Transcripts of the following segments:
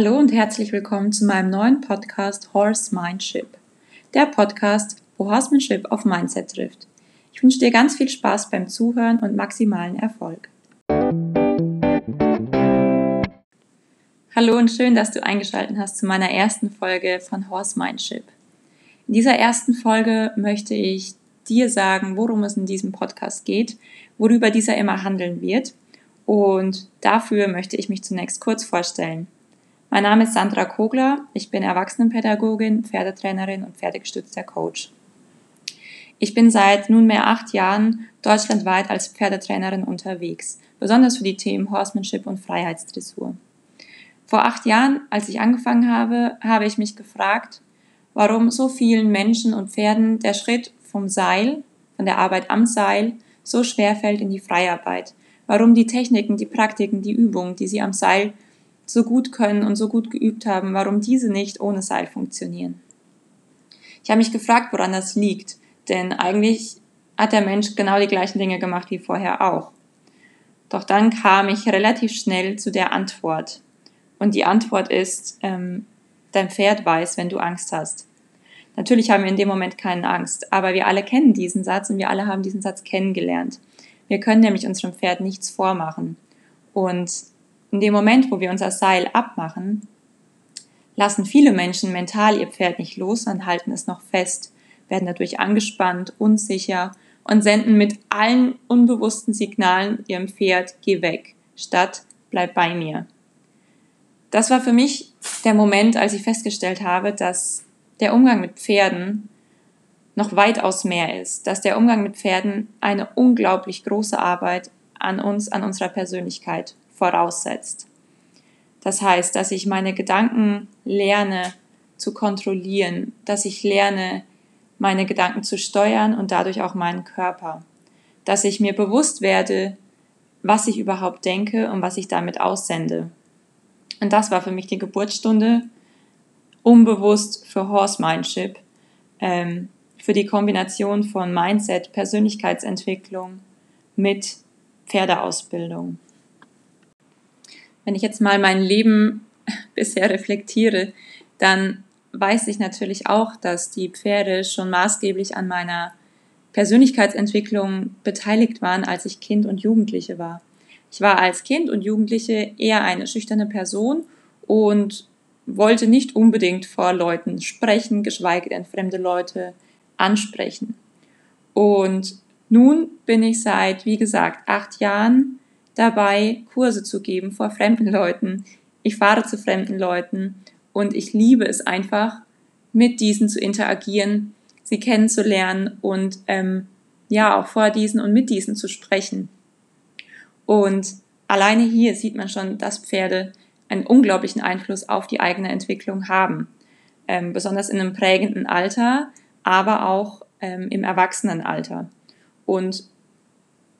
Hallo und herzlich willkommen zu meinem neuen Podcast Horse Mindship. Der Podcast, wo Horsemanship auf Mindset trifft. Ich wünsche dir ganz viel Spaß beim Zuhören und maximalen Erfolg. Hallo und schön, dass du eingeschaltet hast zu meiner ersten Folge von Horse Mindship. In dieser ersten Folge möchte ich dir sagen, worum es in diesem Podcast geht, worüber dieser immer handeln wird. Und dafür möchte ich mich zunächst kurz vorstellen. Mein Name ist Sandra Kogler, ich bin Erwachsenenpädagogin, Pferdetrainerin und pferdegestützter Coach. Ich bin seit nunmehr acht Jahren deutschlandweit als Pferdetrainerin unterwegs, besonders für die Themen Horsemanship und Freiheitsdressur. Vor acht Jahren, als ich angefangen habe, habe ich mich gefragt, warum so vielen Menschen und Pferden der Schritt vom Seil, von der Arbeit am Seil, so schwer fällt in die Freiarbeit. Warum die Techniken, die Praktiken, die Übungen, die sie am Seil so gut können und so gut geübt haben, warum diese nicht ohne Seil funktionieren. Ich habe mich gefragt, woran das liegt, denn eigentlich hat der Mensch genau die gleichen Dinge gemacht wie vorher auch. Doch dann kam ich relativ schnell zu der Antwort. Und die Antwort ist, ähm, dein Pferd weiß, wenn du Angst hast. Natürlich haben wir in dem Moment keine Angst, aber wir alle kennen diesen Satz und wir alle haben diesen Satz kennengelernt. Wir können nämlich unserem Pferd nichts vormachen. Und in dem Moment, wo wir unser Seil abmachen, lassen viele Menschen mental ihr Pferd nicht los und halten es noch fest, werden dadurch angespannt, unsicher und senden mit allen unbewussten Signalen ihrem Pferd, geh weg, statt bleib bei mir. Das war für mich der Moment, als ich festgestellt habe, dass der Umgang mit Pferden noch weitaus mehr ist, dass der Umgang mit Pferden eine unglaublich große Arbeit an uns, an unserer Persönlichkeit voraussetzt. Das heißt, dass ich meine Gedanken lerne zu kontrollieren, dass ich lerne, meine Gedanken zu steuern und dadurch auch meinen Körper. Dass ich mir bewusst werde, was ich überhaupt denke und was ich damit aussende. Und das war für mich die Geburtsstunde, unbewusst für Horse Mindship, ähm, für die Kombination von Mindset, Persönlichkeitsentwicklung mit Pferdeausbildung. Wenn ich jetzt mal mein Leben bisher reflektiere, dann weiß ich natürlich auch, dass die Pferde schon maßgeblich an meiner Persönlichkeitsentwicklung beteiligt waren, als ich Kind und Jugendliche war. Ich war als Kind und Jugendliche eher eine schüchterne Person und wollte nicht unbedingt vor Leuten sprechen, geschweige denn fremde Leute ansprechen. Und nun bin ich seit, wie gesagt, acht Jahren dabei, Kurse zu geben vor fremden Leuten. Ich fahre zu fremden Leuten und ich liebe es einfach, mit diesen zu interagieren, sie kennenzulernen und ähm, ja, auch vor diesen und mit diesen zu sprechen. Und alleine hier sieht man schon, dass Pferde einen unglaublichen Einfluss auf die eigene Entwicklung haben. Ähm, besonders in einem prägenden Alter, aber auch ähm, im Erwachsenenalter. Und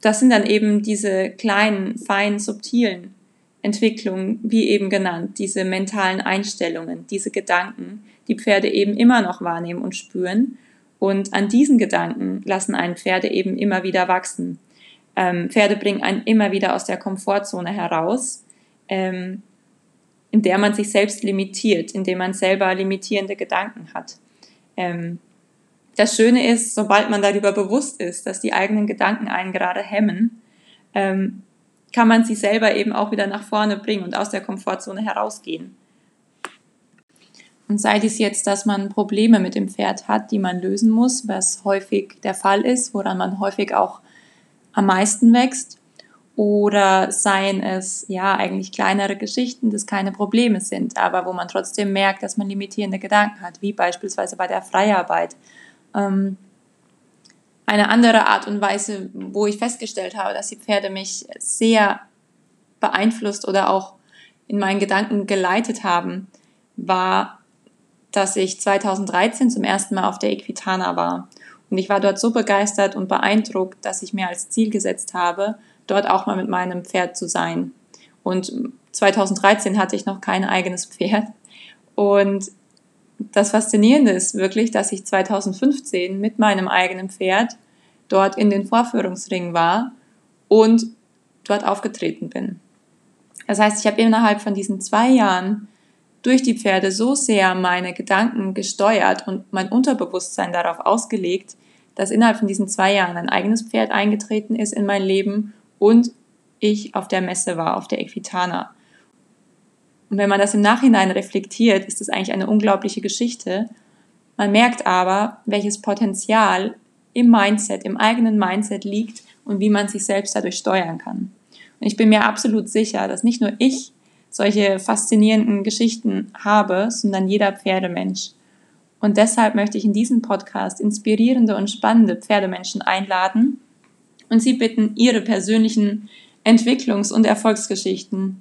das sind dann eben diese kleinen, feinen, subtilen Entwicklungen, wie eben genannt, diese mentalen Einstellungen, diese Gedanken, die Pferde eben immer noch wahrnehmen und spüren. Und an diesen Gedanken lassen einen Pferde eben immer wieder wachsen. Ähm, Pferde bringen einen immer wieder aus der Komfortzone heraus, ähm, in der man sich selbst limitiert, indem man selber limitierende Gedanken hat. Ähm, das Schöne ist, sobald man darüber bewusst ist, dass die eigenen Gedanken einen gerade hemmen, ähm, kann man sie selber eben auch wieder nach vorne bringen und aus der Komfortzone herausgehen. Und sei dies jetzt, dass man Probleme mit dem Pferd hat, die man lösen muss, was häufig der Fall ist, woran man häufig auch am meisten wächst, oder seien es ja eigentlich kleinere Geschichten, das keine Probleme sind, aber wo man trotzdem merkt, dass man limitierende Gedanken hat, wie beispielsweise bei der Freiarbeit ähm, eine andere Art und Weise, wo ich festgestellt habe, dass die Pferde mich sehr beeinflusst oder auch in meinen Gedanken geleitet haben, war, dass ich 2013 zum ersten Mal auf der Equitana war. Und ich war dort so begeistert und beeindruckt, dass ich mir als Ziel gesetzt habe, dort auch mal mit meinem Pferd zu sein. Und 2013 hatte ich noch kein eigenes Pferd. Und das Faszinierende ist wirklich, dass ich 2015 mit meinem eigenen Pferd dort in den Vorführungsringen war und dort aufgetreten bin. Das heißt, ich habe innerhalb von diesen zwei Jahren durch die Pferde so sehr meine Gedanken gesteuert und mein Unterbewusstsein darauf ausgelegt, dass innerhalb von diesen zwei Jahren ein eigenes Pferd eingetreten ist in mein Leben und ich auf der Messe war, auf der Equitana. Und wenn man das im Nachhinein reflektiert, ist das eigentlich eine unglaubliche Geschichte. Man merkt aber, welches Potenzial im Mindset, im eigenen Mindset liegt und wie man sich selbst dadurch steuern kann. Und ich bin mir absolut sicher, dass nicht nur ich solche faszinierenden Geschichten habe, sondern jeder Pferdemensch. Und deshalb möchte ich in diesem Podcast inspirierende und spannende Pferdemenschen einladen und sie bitten, ihre persönlichen Entwicklungs- und Erfolgsgeschichten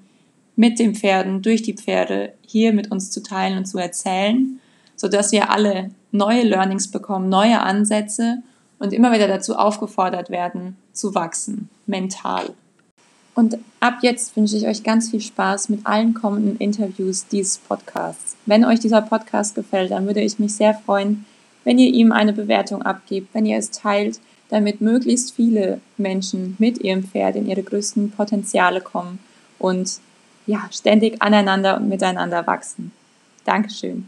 mit den Pferden, durch die Pferde hier mit uns zu teilen und zu erzählen, sodass wir alle neue Learnings bekommen, neue Ansätze und immer wieder dazu aufgefordert werden, zu wachsen, mental. Und ab jetzt wünsche ich euch ganz viel Spaß mit allen kommenden Interviews dieses Podcasts. Wenn euch dieser Podcast gefällt, dann würde ich mich sehr freuen, wenn ihr ihm eine Bewertung abgebt, wenn ihr es teilt, damit möglichst viele Menschen mit ihrem Pferd in ihre größten Potenziale kommen und ja, ständig aneinander und miteinander wachsen. Dankeschön.